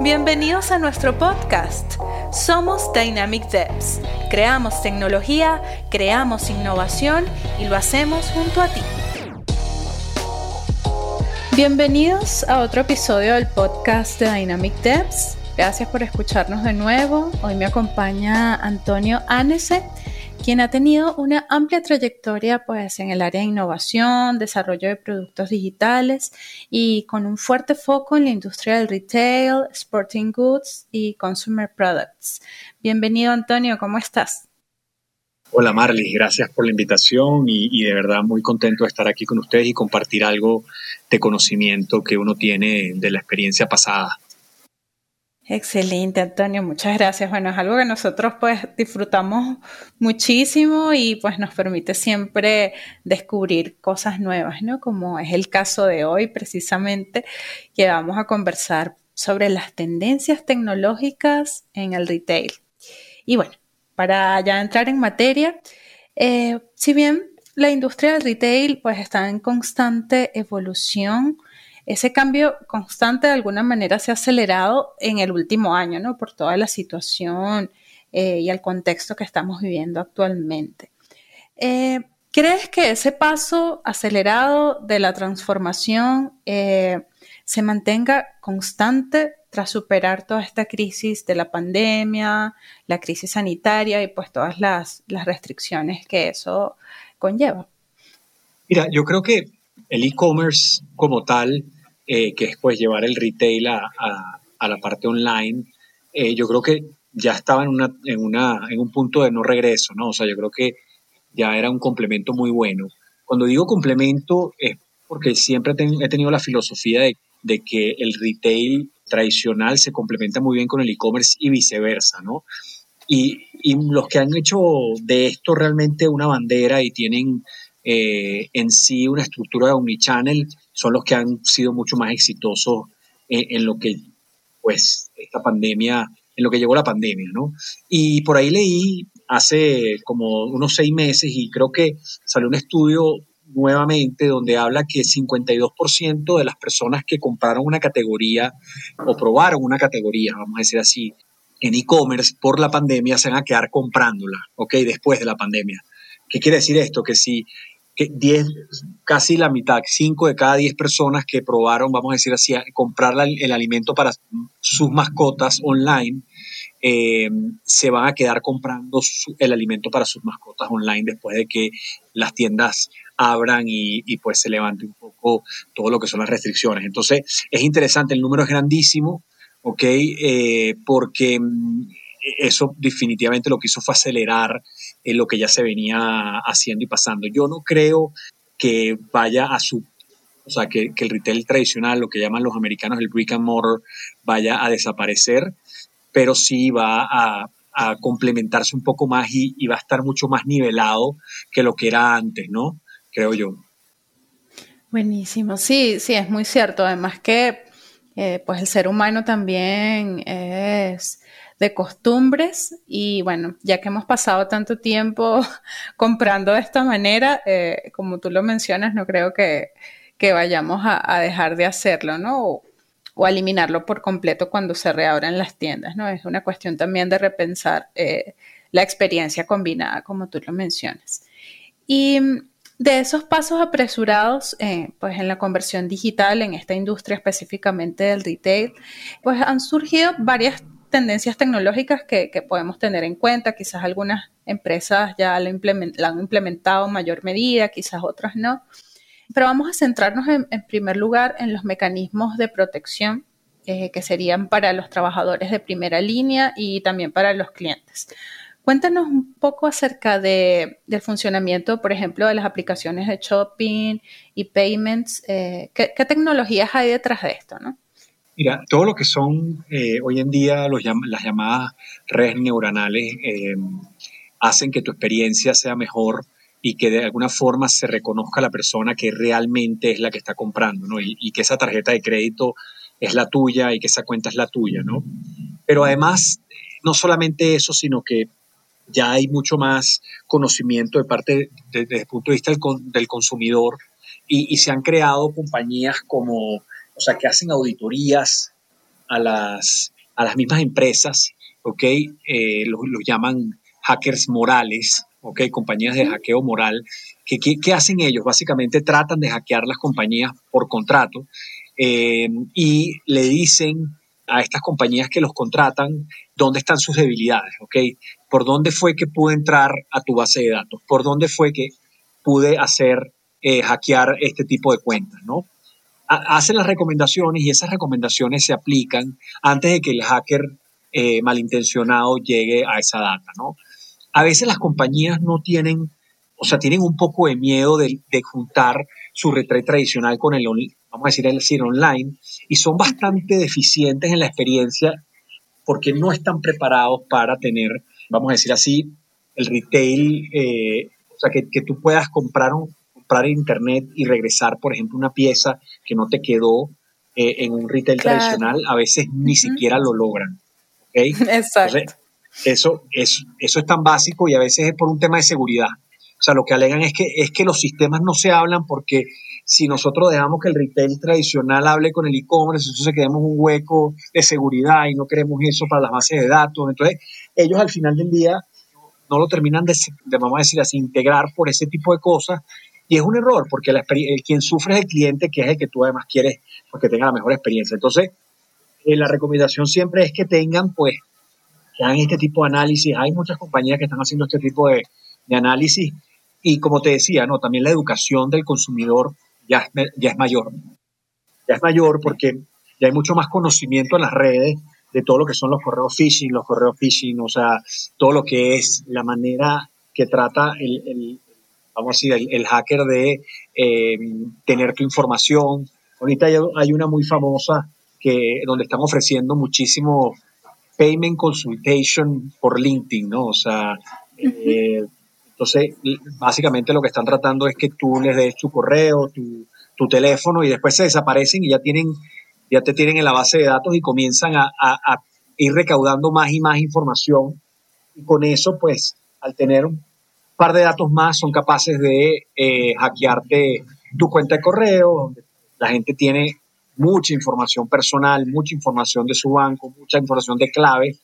Bienvenidos a nuestro podcast. Somos Dynamic Devs. Creamos tecnología, creamos innovación y lo hacemos junto a ti. Bienvenidos a otro episodio del podcast de Dynamic Devs. Gracias por escucharnos de nuevo. Hoy me acompaña Antonio Anese quien ha tenido una amplia trayectoria pues, en el área de innovación, desarrollo de productos digitales y con un fuerte foco en la industria del retail, sporting goods y consumer products. Bienvenido Antonio, ¿cómo estás? Hola Marley, gracias por la invitación y, de verdad muy contento de estar aquí con ustedes y compartir algo de conocimiento que uno tiene de la experiencia pasada. Excelente, Antonio, muchas gracias. Bueno, es algo que nosotros pues disfrutamos muchísimo y pues nos permite siempre descubrir cosas nuevas, ¿no? Como es el caso de hoy precisamente, que vamos a conversar sobre las tendencias tecnológicas en el retail. Y bueno, para ya entrar en materia, eh, si bien la industria del retail pues está en constante evolución, ese cambio constante de alguna manera se ha acelerado en el último año, ¿no? Por toda la situación eh, y el contexto que estamos viviendo actualmente. Eh, ¿Crees que ese paso acelerado de la transformación eh, se mantenga constante tras superar toda esta crisis de la pandemia, la crisis sanitaria y pues todas las, las restricciones que eso conlleva? Mira, yo creo que el e-commerce como tal eh, que es pues llevar el retail a, a, la parte online, eh, yo creo que ya estaba en, una, en, una, en un punto de no regreso, ¿no? O sea, yo creo que ya era un complemento muy bueno. Cuando digo complemento es porque siempre he tenido la filosofía de, de, que el retail tradicional se complementa muy bien con el e-commerce y viceversa, ¿no? Y, y, los que han hecho de esto realmente una bandera y tienen eh, en sí una estructura de omnichannel son los que han sido mucho más exitosos en, lo que, pues, esta pandemia, en lo que llegó la pandemia, ¿no? Y por ahí leí hace como unos seis meses y creo que salió un estudio nuevamente donde habla que 52% de las personas que compraron una categoría o probaron una categoría, vamos a decir así, en e-commerce por la pandemia se van a quedar comprándola, ¿ok? Después de la pandemia. ¿Qué quiere decir esto? Que si que 10, casi la mitad, 5 de cada 10 personas que probaron, vamos a decir así, comprar el alimento para sus mascotas online, eh, se van a quedar comprando el alimento para sus mascotas online después de que las tiendas abran y, pues se levante un poco todo lo que son las restricciones. Entonces, es interesante, el número es grandísimo, ¿ok? Eh, porque mm, eso definitivamente lo que hizo fue acelerar en lo que ya se venía haciendo y pasando. Yo no creo que vaya a su, o sea, que, el retail tradicional, lo que llaman los americanos el brick and mortar, vaya a desaparecer, pero sí va a, complementarse un poco más y, va a estar mucho más nivelado que lo que era antes, ¿no? Creo yo. Buenísimo, sí, sí, es muy cierto. Además que, eh, pues el ser humano también es de costumbres y bueno, ya que hemos pasado tanto tiempo comprando de esta manera, eh, como tú lo mencionas, no creo que, vayamos a, dejar de hacerlo, ¿no? O, eliminarlo por completo cuando se reabran las tiendas, ¿no? Es una cuestión también de repensar eh, la experiencia combinada, como tú lo mencionas. Y de esos pasos apresurados, eh, pues en la conversión digital, en esta industria específicamente del retail, pues han surgido varias tendencias tecnológicas que, podemos tener en cuenta. Quizás algunas empresas ya la, han implementado en mayor medida, quizás otras no. Pero vamos a centrarnos en, primer lugar en los mecanismos de protección eh, que serían para los trabajadores de primera línea y también para los clientes. Cuéntanos un poco acerca de, del funcionamiento, por ejemplo, de las aplicaciones de shopping y payments. Eh, ¿qué, ¿qué, tecnologías hay detrás de esto? ¿no? Mira, todo lo que son eh, hoy en día las llamadas redes neuronales eh, hacen que tu experiencia sea mejor y que de alguna forma se reconozca la persona que realmente es la que está comprando, ¿no? Y, que esa tarjeta de crédito es la tuya y que esa cuenta es la tuya, ¿no? Pero además, no solamente eso, sino que ya hay mucho más conocimiento de parte, desde el punto de vista del, consumidor y, se han creado compañías como o sea, que hacen auditorías a las, a las mismas empresas, ¿ok? Eh, los, llaman hackers morales, ¿ok? Compañías de hackeo moral. ¿Qué, qué, hacen ellos? Básicamente tratan de hackear las compañías por contrato eh, y le dicen a estas compañías que los contratan dónde están sus debilidades, ¿ok? Por dónde fue que pude entrar a tu base de datos, por dónde fue que pude hacer, eh, hackear este tipo de cuentas, ¿no? Hacen las recomendaciones y esas recomendaciones se aplican antes de que el hacker eh, malintencionado llegue a esa data, ¿no? A veces las compañías no tienen, o sea, tienen un poco de miedo de, juntar su retrait tradicional con el, vamos a decir, el decir online, y son bastante deficientes en la experiencia porque no están preparados para tener, vamos a decir así, el retail, eh, o sea, que, que, tú puedas comprar un, comprar en internet y regresar, por ejemplo, una pieza que no te quedó eh, en un retail tradicional, a veces ni siquiera lo logran. ¿okay? Exacto. eso, es, eso es tan básico y a veces es por un tema de seguridad. O sea, lo que alegan es que, es que los sistemas no se hablan porque si nosotros dejamos que el retail tradicional hable con el e-commerce, entonces quedamos un hueco de seguridad y no queremos eso para las bases de datos. Entonces, ellos al final del día no lo terminan de, de vamos a decir así, integrar por ese tipo de cosas y es un error, porque la, el, quien sufre es el cliente, que es el que tú además quieres porque tenga la mejor experiencia. Entonces, eh, la recomendación siempre es que tengan, pues, que hagan este tipo de análisis. Hay muchas compañías que están haciendo este tipo de, de análisis. Y como te decía, no, también la educación del consumidor ya es, ya es mayor. Ya es mayor porque ya hay mucho más conocimiento en las redes de todo lo que son los correos phishing, los correos phishing, o sea, todo lo que es la manera que trata el, vamos a decir, el, hacker de eh, tener tu información. Ahorita hay, una muy famosa que, donde están ofreciendo muchísimo payment consultation por LinkedIn, ¿no? O sea, eh, entonces, básicamente lo que están tratando es que tú les des tu correo, tu, tu, teléfono y después se desaparecen y ya tienen, ya te tienen en la base de datos y comienzan a, a ir recaudando más y más información. Y con eso, pues, al tener par de datos más son capaces de eh, hackearte tu cuenta de correo, donde la gente tiene mucha información personal, mucha información de su banco, mucha información de clave.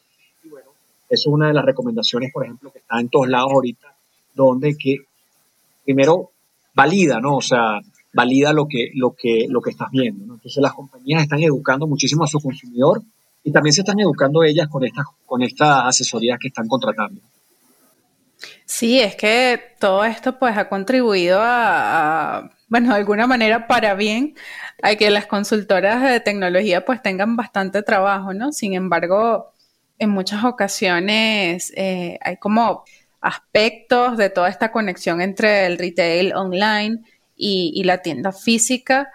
Y bueno, eso es una de las recomendaciones, por ejemplo, que está en todos lados ahorita, donde que primero valida, ¿no? O sea, valida lo que, lo que, lo que estás viendo. ¿no? Entonces las compañías están educando muchísimo a su consumidor y también se están educando ellas con estas, con asesorías que están contratando. Sí, es que todo esto pues ha contribuido a, bueno, de alguna manera para bien, a que las consultoras de tecnología pues tengan bastante trabajo, ¿no? Sin embargo, en muchas ocasiones eh, hay como aspectos de toda esta conexión entre el retail online y, la tienda física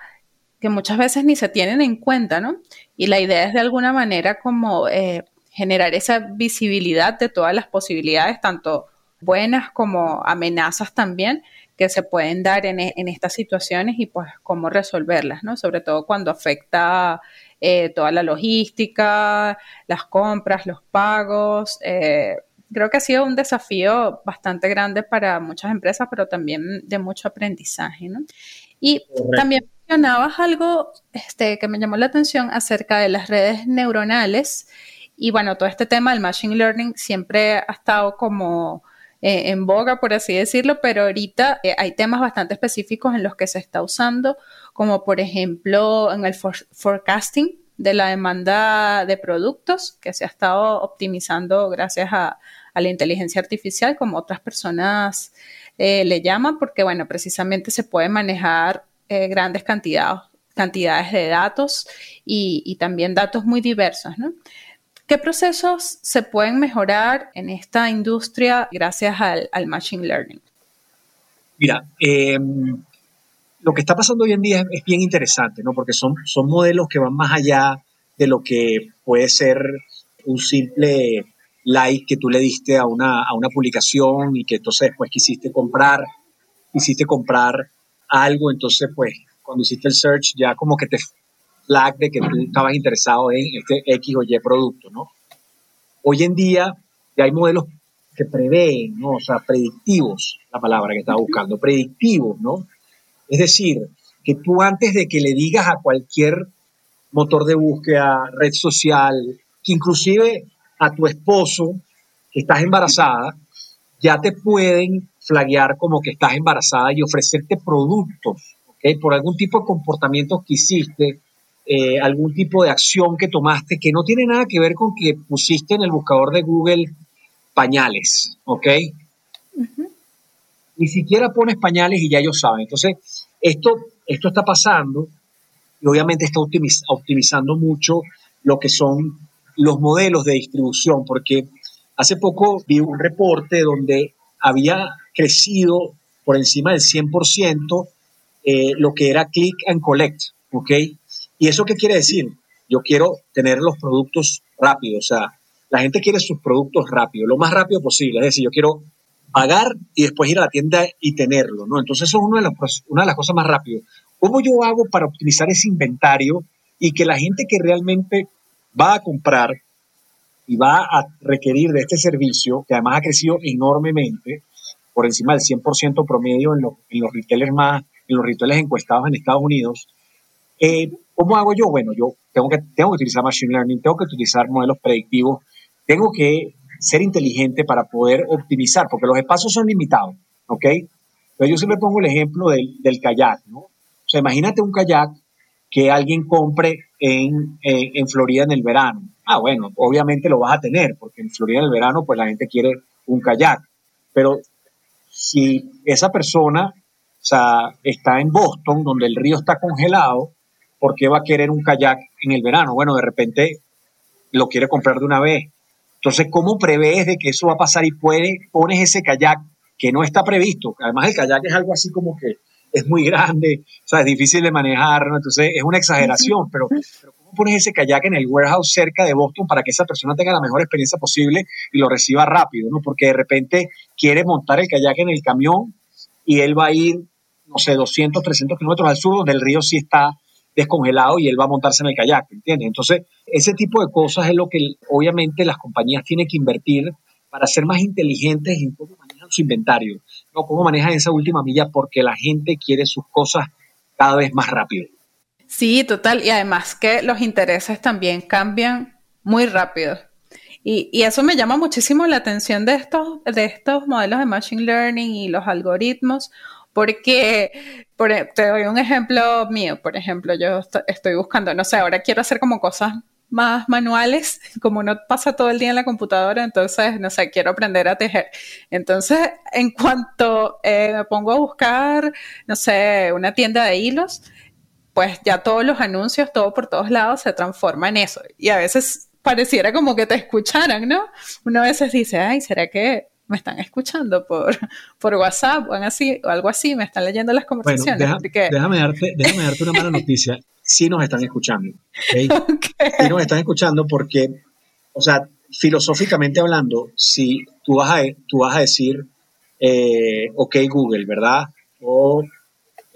que muchas veces ni se tienen en cuenta, ¿no? Y la idea es de alguna manera como eh, generar esa visibilidad de todas las posibilidades, tanto buenas como amenazas también que se pueden dar en, en estas situaciones y pues cómo resolverlas, ¿no? Sobre todo cuando afecta eh, toda la logística, las compras, los pagos. Eh, creo que ha sido un desafío bastante grande para muchas empresas, pero también de mucho aprendizaje, ¿no? Y también mencionabas algo este, que me llamó la atención acerca de las redes neuronales. Y bueno, todo este tema del machine learning siempre ha estado como eh, en boga, por así decirlo, pero ahorita eh, hay temas bastante específicos en los que se está usando, como por ejemplo en el forecasting de la demanda de productos, que se ha estado optimizando gracias a, la inteligencia artificial, como otras personas eh, le llaman, porque bueno, precisamente se puede manejar grandes cantidades, de datos y, y también datos muy diversos, ¿no? ¿Qué procesos se pueden mejorar en esta industria gracias al, Machine Learning? Mira, em, lo que está pasando hoy en día es, bien interesante, ¿no? Porque son, son modelos que van más allá de lo que puede ser un simple like que tú le diste a una, a una publicación y que entonces después quisiste comprar, quisiste comprar algo, entonces pues cuando hiciste el search ya como que te de que tú estabas interesado en este X o Y producto, ¿no? Hoy en día ya hay modelos que prevén, ¿no? O sea, predictivos, la palabra que estaba buscando, predictivos, ¿no? Es decir, que tú antes de que le digas a cualquier motor de búsqueda, red social, que inclusive a tu esposo, que estás embarazada, ya te pueden flaguear como que estás embarazada y ofrecerte productos, ¿ok? Por algún tipo de comportamiento que hiciste, eh, algún tipo de acción que tomaste que no tiene nada que ver con que pusiste en el buscador de Google pañales, ¿ok? Ni siquiera pones pañales y ya ellos saben. Entonces, esto, esto está pasando y obviamente está optimizando mucho lo que son los modelos de distribución, porque hace poco vi un reporte donde había crecido por encima del 100% eh, lo que era click and collect, ¿ok? ¿Y eso qué quiere decir? Yo quiero tener los productos rápidos, o sea, la gente quiere sus productos rápido, lo más rápido posible, es decir, yo quiero pagar y después ir a la tienda y tenerlo, ¿no? Entonces eso es una de, las, una de las cosas más rápidas. ¿Cómo yo hago para optimizar ese inventario y que la gente que realmente va a comprar y va a requerir de este servicio, que además ha crecido enormemente, por encima del 100% promedio en, en, los retailers más, en los retailers encuestados en Estados Unidos, eh, ¿Cómo hago yo? Bueno, yo tengo que, tengo que utilizar Machine Learning, tengo que utilizar modelos predictivos, tengo que ser inteligente para poder optimizar, porque los espacios son limitados, ¿ok? Entonces yo siempre pongo el ejemplo del, kayak, ¿no? O sea, imagínate un kayak que alguien compre en, eh, en Florida en el verano. Ah, bueno, obviamente lo vas a tener, porque en Florida en el verano, pues la gente quiere un kayak. Pero si esa persona, o sea, está en Boston, donde el río está congelado, ¿por qué va a querer un kayak en el verano? Bueno, de repente lo quiere comprar de una vez. Entonces, ¿cómo prevés de que eso va a pasar y puede, pones ese kayak que no está previsto? Además, el kayak es algo así como que es muy grande, o sea, es difícil de manejar, ¿no? Entonces, es una exageración, pero, ¿cómo pones ese kayak en el warehouse cerca de Boston para que esa persona tenga la mejor experiencia posible y lo reciba rápido, ¿no? Porque de repente quiere montar el kayak en el camión y él va a ir, no sé, 200, 300 kilómetros al sur, donde el río sí está descongelado y él va a montarse en el kayak, ¿entiendes? Entonces, ese tipo de cosas es lo que obviamente las compañías tienen que invertir para ser más inteligentes en cómo manejan su inventario, no cómo manejan esa última milla, porque la gente quiere sus cosas cada vez más rápido. Sí, total. Y además que los intereses también cambian muy rápido. Y, y, eso me llama muchísimo la atención de estos, de estos modelos de Machine Learning y los algoritmos, porque por, e, te doy un ejemplo mío, por ejemplo, yo estoy buscando, no sé, ahora quiero hacer como cosas más manuales, como uno pasa todo el día en la computadora, entonces, no sé, quiero aprender a tejer. Entonces, en cuanto eh, me pongo a buscar, no sé, una tienda de hilos, pues ya todos los anuncios, todo por todos lados se transforma en eso. Y a veces pareciera como que te escucharan, ¿no? Uno a veces dice, ay, ¿será que me están escuchando por, por WhatsApp o, así, o algo así, me están leyendo las conversaciones. déjame, darte, déjame darte una mala noticia. Sí nos están escuchando. ¿okay? Sí nos están escuchando porque, o sea, filosóficamente hablando, si tú vas a, tú vas a decir, eh, ok Google, ¿verdad? O,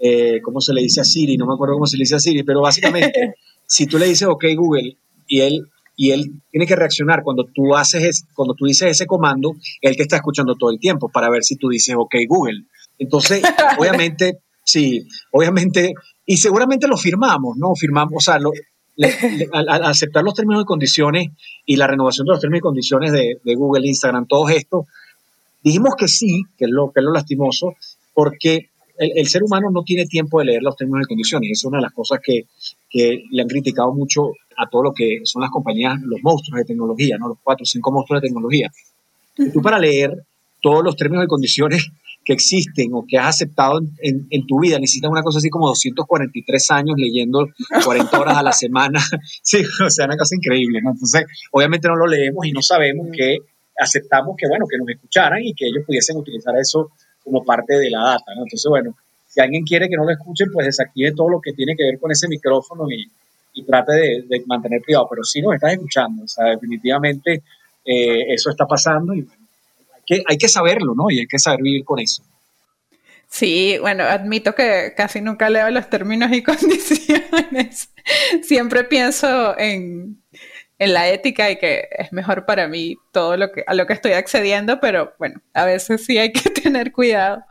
eh, ¿cómo se le dice a Siri? No me acuerdo cómo se le dice a Siri, pero básicamente, si tú le dices, ok Google, y él y él tiene que reaccionar cuando tú haces cuando tú dices ese comando, él te está escuchando todo el tiempo para ver si tú dices OK Google. Entonces, obviamente, sí, obviamente, y seguramente lo firmamos, ¿no? Firmamos, o sea, al, aceptar los términos y condiciones y la renovación de los términos y condiciones de, Google, Instagram, todo esto, dijimos que sí, que es lo, que es lo lastimoso, porque el, ser humano no tiene tiempo de leer los términos y condiciones. es una de las cosas que, que le han criticado mucho a todo lo que son las compañías, los monstruos de tecnología, ¿no? los cuatro o cinco monstruos de tecnología. tú para leer todos los términos y condiciones que existen o que has aceptado en, en, tu vida, necesitas una cosa así como 243 años leyendo 40 horas a la semana. sí, o sea, una cosa increíble, ¿no? Entonces, obviamente no lo leemos y no sabemos que aceptamos que, bueno, que nos escucharan y que ellos pudiesen utilizar eso como parte de la data. Entonces, bueno, si alguien quiere que no lo escuchen, pues desactive todo lo que tiene que ver con ese micrófono y, y trate de, mantener privado, pero si nos estás escuchando, o sea, definitivamente eh, eso está pasando y hay, que, hay que saberlo, ¿no? Y hay que saber vivir con eso. Sí, bueno, admito que casi nunca leo los términos y condiciones. Siempre pienso en, en, la ética y que es mejor para mí todo lo que, a lo que estoy accediendo, pero bueno, a veces sí hay que tener cuidado.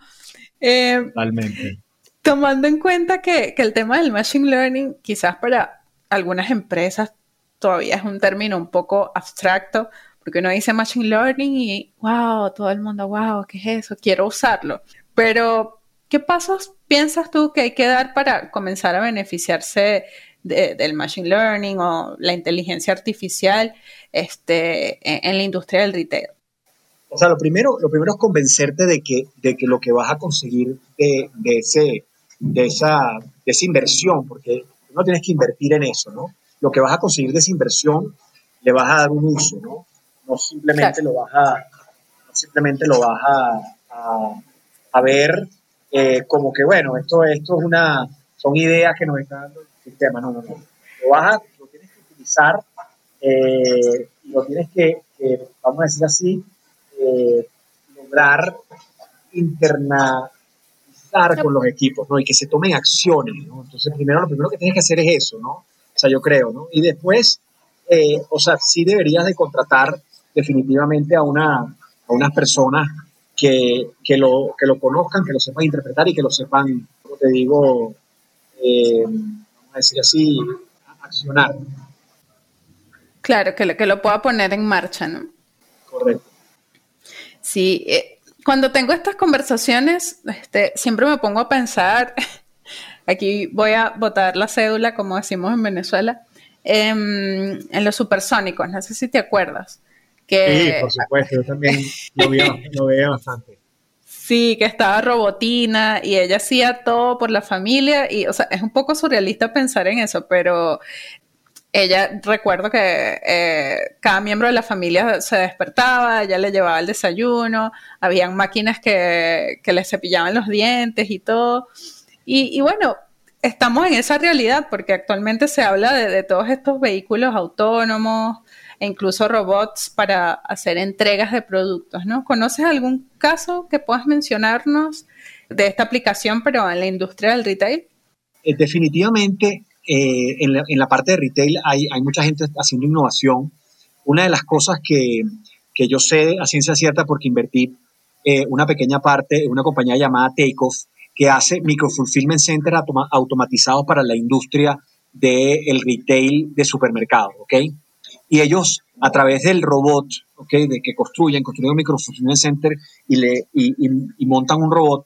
Eh, Totalmente. Tomando en cuenta que, que el tema del machine learning, quizás para algunas empresas todavía es un término un poco abstracto, porque uno dice Machine Learning y, wow, todo el mundo, wow, ¿qué es eso? Quiero usarlo. Pero, ¿qué pasos piensas tú que hay que dar para comenzar a beneficiarse del Machine Learning o la inteligencia artificial este, en, la industria del retail? O sea, lo primero, lo primero es convencerte de que, de que lo que vas a conseguir de, de, ese, de, esa, de esa inversión, porque no tienes que invertir en eso, ¿no? Lo que vas a conseguir de esa inversión le vas a dar un uso, ¿no? No simplemente lo vas a, simplemente lo vas a, a, ver eh, como que, bueno, esto, esto es una, son ideas que nos están dando el sistema, no, no, no. Lo, vas a, lo tienes que utilizar eh, y lo tienes que, vamos a decir así, eh, lograr internalizar con los equipos, ¿no? Y que se tomen acciones, ¿no? Entonces, primero, lo primero que tienes que hacer es eso, ¿no? O sea, yo creo, ¿no? Y después, eh, o sea, sí deberías de contratar definitivamente a, una, a unas personas que, que, lo, que lo conozcan, que lo sepan interpretar y que lo sepan, como te digo, eh, vamos a decir así, accionar. Claro, que lo, que lo pueda poner en marcha, ¿no? Correcto. Sí, eh, cuando tengo estas conversaciones, este, siempre me pongo a pensar, aquí voy a botar la cédula, como decimos en Venezuela, em, en los supersónicos, no sé si te acuerdas. Que, sí, por supuesto, yo también lo veía, bastante. Sí, que estaba robotina y ella hacía todo por la familia y, o sea, es un poco surrealista pensar en eso, pero ella, recuerdo que eh, cada miembro de la familia se despertaba, ella le llevaba el desayuno, habían máquinas que, que le cepillaban los dientes y todo. Y, bueno, estamos en esa realidad porque actualmente se habla de, de, todos estos vehículos autónomos e incluso robots para hacer entregas de productos, ¿no? ¿Conoces algún caso que puedas mencionarnos de esta aplicación, pero en la industria del retail? Eh, definitivamente eh, en, la, en, la, parte de retail hay, hay, mucha gente haciendo innovación. Una de las cosas que, que yo sé a ciencia cierta porque invertí eh, una pequeña parte en una compañía llamada Takeoff que hace microfulfillment center automatizados para la industria del retail de supermercados, ¿ok? Y ellos, a través del robot, ¿ok? De que construyen, construyen un microfulfillment center y, le, y, y montan un robot,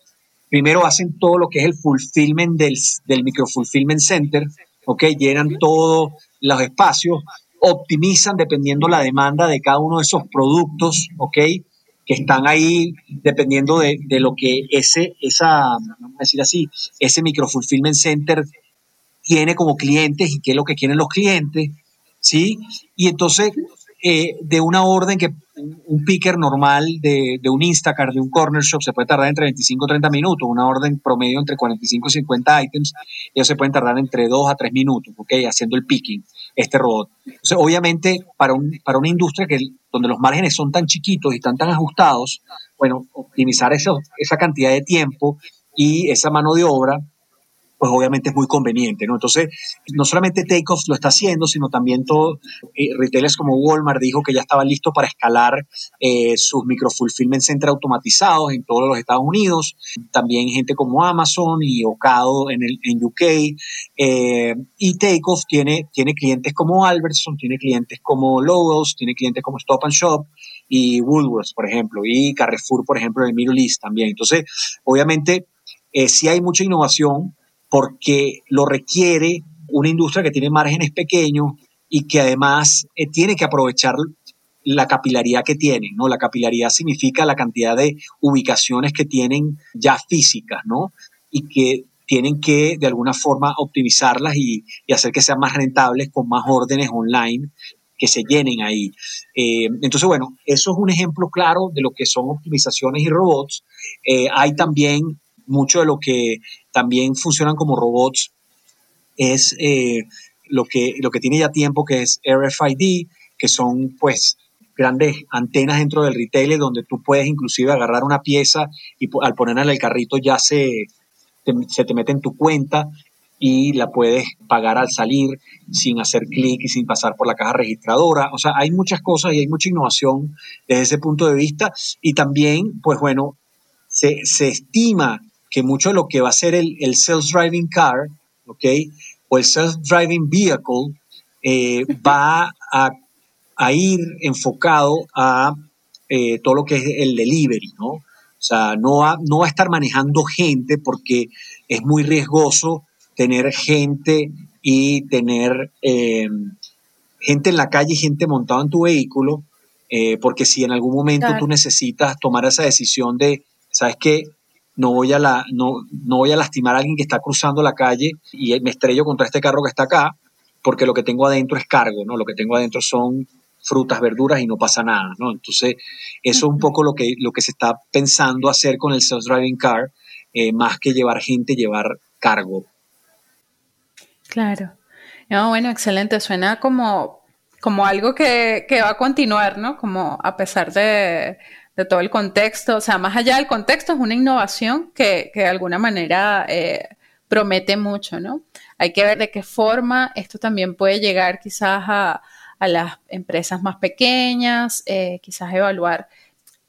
primero hacen todo lo que es el fulfillment del, del microfulfillment center, ¿ok? Llenan todos los espacios, optimizan dependiendo la demanda de cada uno de esos productos, ¿ok? Que están ahí dependiendo de, de lo que ese, esa, vamos a decir así, ese microfulfillment center tiene como clientes y qué es lo que quieren los clientes, ¿sí? Y entonces, eh, de una orden que un picker normal de, de, un Instacart, de un corner shop, se puede tardar entre 25 y 30 minutos. Una orden promedio entre 45 y 50 items, ellos se pueden tardar entre 2 a 3 minutos, ¿ok? Haciendo el picking, este robot. Entonces, obviamente, para, un, para una industria que, donde los márgenes son tan chiquitos y están tan ajustados, bueno, optimizar eso, esa cantidad de tiempo y esa mano de obra pues obviamente es muy conveniente, ¿no? Entonces, no solamente Takeoff lo está haciendo, sino también todo, eh, retailers como Walmart dijo que ya estaba listo para escalar eh, sus microfulfillment center automatizados en todos los Estados Unidos, también gente como Amazon y Ocado en, el, en UK, eh, y Takeoff tiene, tiene clientes como Albertson, tiene clientes como Logos, tiene clientes como Stop and Shop, y Woolworths, por ejemplo, y Carrefour, por ejemplo, en el Middle East también. Entonces, obviamente, eh, sí hay mucha innovación, porque lo requiere una industria que tiene márgenes pequeños y que además eh, tiene que aprovechar la capilaridad que tienen, ¿no? La capilaridad significa la cantidad de ubicaciones que tienen ya físicas, ¿no? Y que tienen que de alguna forma optimizarlas y, hacer que sean más rentables con más órdenes online que se llenen ahí. Eh, entonces, bueno, eso es un ejemplo claro de lo que son optimizaciones y robots. Eh, hay también mucho de lo que también funcionan como robots es eh, lo, que, lo que tiene ya tiempo, que es RFID, que son pues grandes antenas dentro del retail donde tú puedes inclusive agarrar una pieza y al ponerla en el carrito ya se te, se te mete en tu cuenta y la puedes pagar al salir sin hacer clic y sin pasar por la caja registradora. O sea, hay muchas cosas y hay mucha innovación desde ese punto de vista. Y también, pues bueno, se, se estima que mucho de lo que va a ser el, el Driving Car, ¿ok? o el self-driving vehicle eh, va a, ir enfocado a eh, todo lo que es el delivery, ¿no? O sea, no va, no va a estar manejando gente porque es muy riesgoso tener gente y tener eh, gente en la calle y gente montada en tu vehículo, porque si en algún momento tú necesitas tomar esa decisión de, ¿sabes qué? No voy, a la, no, no voy a lastimar a alguien que está cruzando la calle y me estrello contra este carro que está acá, porque lo que tengo adentro es cargo, ¿no? Lo que tengo adentro son frutas, verduras y no pasa nada, ¿no? Entonces, eso es un poco lo que, lo que se está pensando hacer con el self-driving car, eh, más que llevar gente, llevar cargo. Claro. No, bueno, excelente. Suena como, como algo que, va a continuar, ¿no? Como a pesar de, todo el contexto, o sea, más allá del contexto, es una innovación que, de alguna manera eh, promete mucho, ¿no? Hay que ver de qué forma esto también puede llegar quizás a, las empresas más pequeñas, eh, quizás evaluar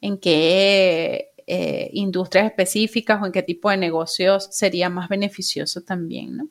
en qué eh, industrias específicas o en qué tipo de negocios sería más beneficioso también, ¿no?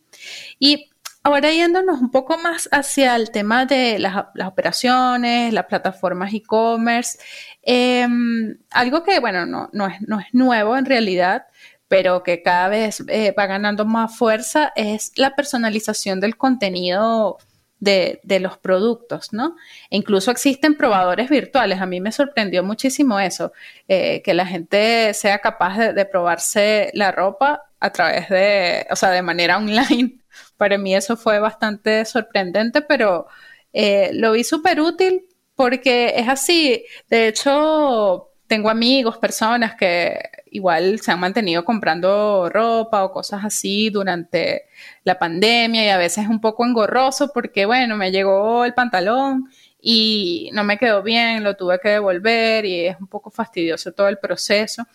Y ahora yéndonos un poco más hacia el tema de las, operaciones, las plataformas e-commerce, em, algo que, bueno, no, no, es, no es nuevo en realidad, pero que cada vez eh, va ganando más fuerza, es la personalización del contenido de, los productos, ¿no? E incluso existen probadores virtuales. A mí me sorprendió muchísimo eso, eh, que la gente sea capaz de, probarse la ropa a través de, o sea, de manera online. Para mí eso fue bastante sorprendente, pero eh, lo vi súper útil porque es así. De hecho, tengo amigos, personas que igual se han mantenido comprando ropa o cosas así durante la pandemia y a veces es un poco engorroso porque, bueno, me llegó el pantalón y no me quedó bien, lo tuve que devolver y es un poco fastidioso todo el proceso.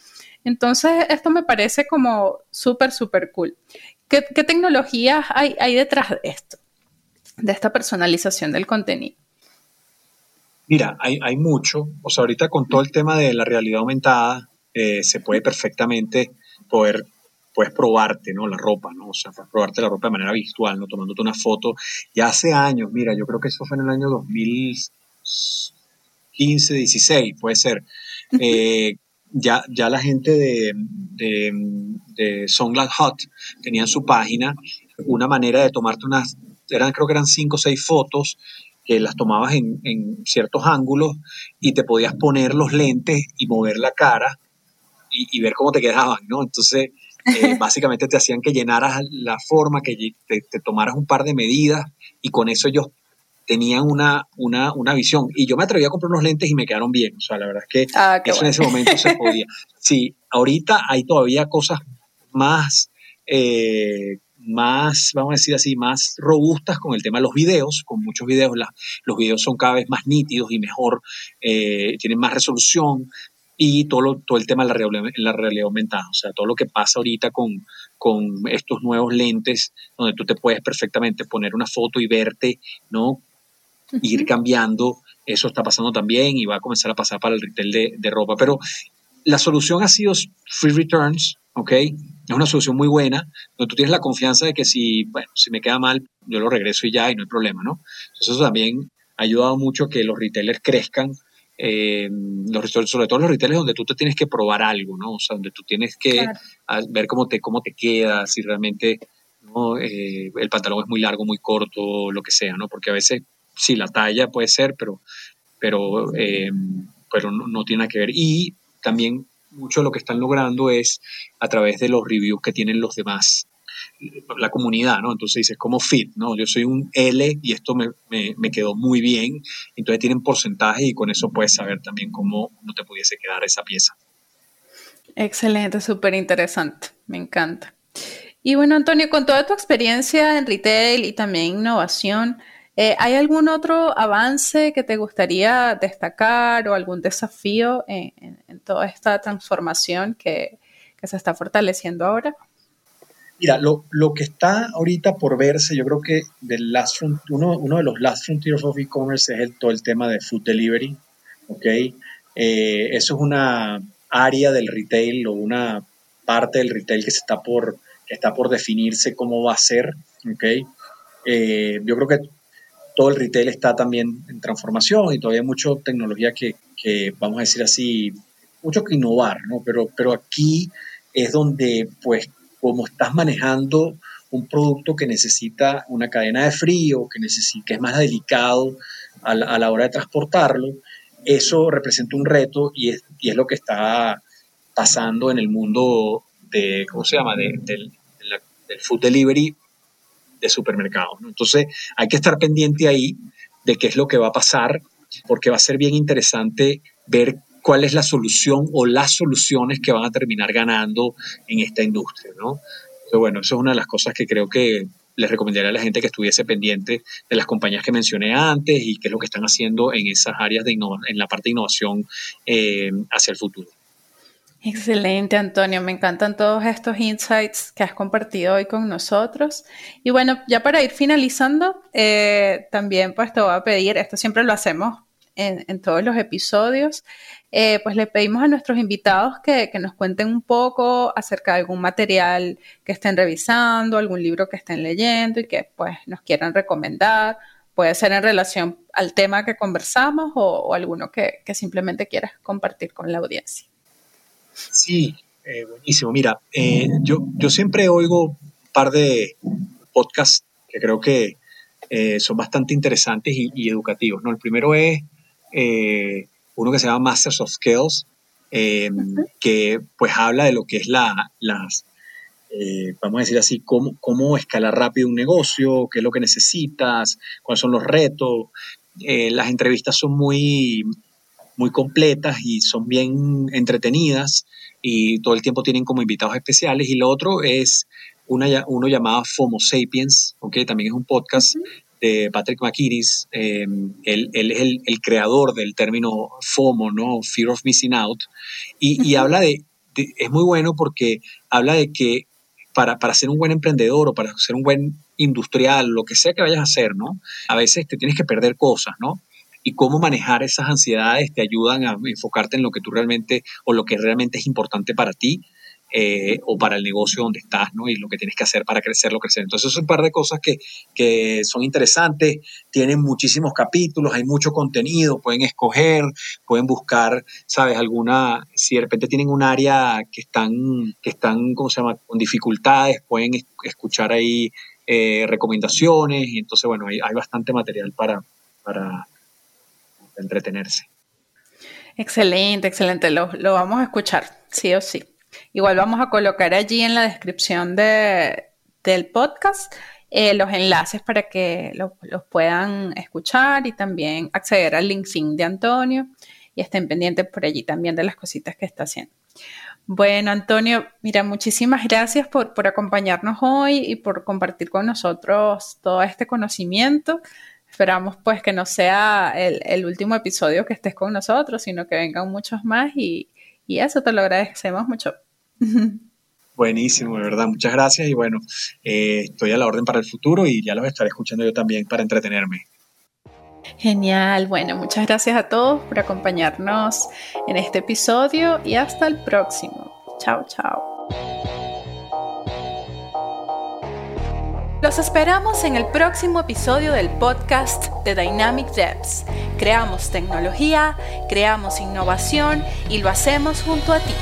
Entonces, esto me parece como súper, súper cool. ¿Qué, tecnologías hay, hay detrás de esto? De esta personalización del contenido. Mira, hay, hay mucho. O sea, ahorita con todo el tema de la realidad aumentada, eh, se puede perfectamente poder puedes probarte, ¿no? La ropa, ¿no? O sea, probarte la ropa de manera virtual, ¿no? Tomándote una foto. Ya hace años, mira, yo creo que eso fue en el año 2015, 16, puede ser. Eh, ya, ya la gente de, de, de Hot tenían su página, una manera de tomarte unas, eran, creo que eran cinco o seis fotos que las tomabas en, ciertos ángulos y te podías poner los lentes y mover la cara y, ver cómo te quedaban, ¿no? Entonces, eh, básicamente te hacían que llenaras la forma, que te, tomaras un par de medidas y con eso ellos tenían una, una, una, visión. Y yo me atreví a comprar unos lentes y me quedaron bien. O sea, la verdad es que ah, eso en ese momento se podía. Sí, ahorita hay todavía cosas más eh, más, vamos a decir así, más robustas con el tema de los videos, con muchos videos, los videos son cada vez más nítidos y mejor, eh, tienen más resolución y todo, todo el tema de la realidad, la realidad aumentada, o sea, todo lo que pasa ahorita con, con estos nuevos lentes, donde tú te puedes perfectamente poner una foto y verte, ¿no? Ir cambiando, eso está pasando también y va a comenzar a pasar para el retail de, de ropa, pero la solución ha sido free returns, ¿ok? Es una solución muy buena, donde tú tienes la confianza de que si, bueno, si me queda mal, yo lo regreso y ya, y no hay problema, ¿no? Eso también ha ayudado mucho a que los retailers crezcan, eh, los, sobre todo los retailers donde tú te tienes que probar algo, ¿no? O sea, donde tú tienes que ver cómo te, cómo te queda, si realmente ¿no? Eh, el pantalón es muy largo, muy corto, lo que sea, ¿no? Porque a veces, sí, la talla puede ser, pero, pero, eh, pero no, tiene que ver. Y también mucho de lo que están logrando es a través de los reviews que tienen los demás, la comunidad, ¿no? Entonces dices, como fit, ¿no? Yo soy un L y esto me, me, quedó muy bien. Entonces tienen porcentaje y con eso puedes saber también cómo no te pudiese quedar esa pieza. Excelente, súper interesante, me encanta. Y bueno, Antonio, con toda tu experiencia en retail y también innovación, eh, ¿Hay algún otro avance que te gustaría destacar o algún desafío en, toda esta transformación que, se está fortaleciendo ahora? Mira, lo, que está ahorita por verse, yo creo que last uno, uno, de los last frontiers of e-commerce es el, todo el tema de food delivery, ¿ok? Eh, eso es una área del retail o una parte del retail que, se está por, que está por definirse cómo va a ser, ¿ok? Eh, yo creo que todo el retail está también en transformación y todavía hay mucha tecnología que, que, vamos a decir así, mucho que innovar, ¿no? Pero, pero aquí es donde, pues, como estás manejando un producto que necesita una cadena de frío, que, necesita, que es más delicado a la, hora de transportarlo, eso representa un reto y es, y es lo que está pasando en el mundo de, ¿cómo se llama?, de, del, food delivery de supermercados. Entonces hay que estar pendiente ahí de qué es lo que va a pasar, porque va a ser bien interesante ver cuál es la solución o las soluciones que van a terminar ganando en esta industria, ¿no? Entonces, bueno, eso es una de las cosas que creo que les recomendaría a la gente que estuviese pendiente de las compañías que mencioné antes y qué es lo que están haciendo en esas áreas de en la parte de innovación eh, hacia el futuro. Excelente, Antonio. Me encantan todos estos insights que has compartido hoy con nosotros. Y bueno, ya para ir finalizando, eh, también pues te voy a pedir, esto siempre lo hacemos en, todos los episodios, eh, pues le pedimos a nuestros invitados que, nos cuenten un poco acerca de algún material que estén revisando, algún libro que estén leyendo y que pues nos quieran recomendar. Puede ser en relación al tema que conversamos o, o alguno que, que simplemente quieras compartir con la audiencia. Sí, eh, buenísimo. Mira, eh, yo, yo siempre oigo un par de podcasts que creo que eh, son bastante interesantes y, educativos. ¿no? El primero es uno que se llama Masters of Skills, que pues habla de lo que es la, las, vamos a decir así, cómo, cómo escalar rápido un negocio, qué es lo que necesitas, cuáles son los retos. las entrevistas son muy, muy completas y son bien entretenidas y todo el tiempo tienen como invitados especiales. Y lo otro es una, uno llamado FOMO Sapiens, que también es un podcast de Patrick McKiris. Em, él, es el, creador del término FOMO, ¿no? Fear of Missing Out. Y, habla de, es muy bueno porque habla de que para, para ser un buen emprendedor o para ser un buen industrial, lo que sea que vayas a hacer, ¿no? A veces te tienes que perder cosas, ¿no? Y cómo manejar esas ansiedades te ayudan a enfocarte en lo que tú realmente o lo que realmente es importante para ti eh, o para el negocio donde estás, ¿no? Y lo que tienes que hacer para crecerlo, crecer. Entonces, es un par de cosas que, que son interesantes, tienen muchísimos capítulos, hay mucho contenido, pueden escoger, pueden buscar, ¿sabes? Alguna, si de repente tienen un área que están, que están, ¿cómo se llama?, con dificultades, pueden escuchar ahí eh, recomendaciones y entonces, bueno, hay, hay bastante material para, para, entretenerse. Excelente, excelente. Lo, vamos a escuchar, sí o sí. Igual vamos a colocar allí en la descripción de, del podcast eh, los enlaces para que los puedan escuchar y también acceder al LinkedIn de Antonio y estén pendientes por allí también de las cositas que está haciendo. Bueno, Antonio, mira, muchísimas gracias por, por acompañarnos hoy y por compartir con nosotros todo este conocimiento. Esperamos pues que no sea el, último episodio que estés con nosotros, sino que vengan muchos más y, eso te lo agradecemos mucho. Buenísimo, de verdad, muchas gracias y bueno, eh, estoy a la orden para el futuro y ya los estaré escuchando yo también para entretenerme. Genial, bueno, muchas gracias a todos por acompañarnos en este episodio y hasta el próximo. Chao, chao. Los esperamos en el próximo episodio del podcast de Dynamic Devs. Creamos tecnología, creamos innovación y lo hacemos junto a ti.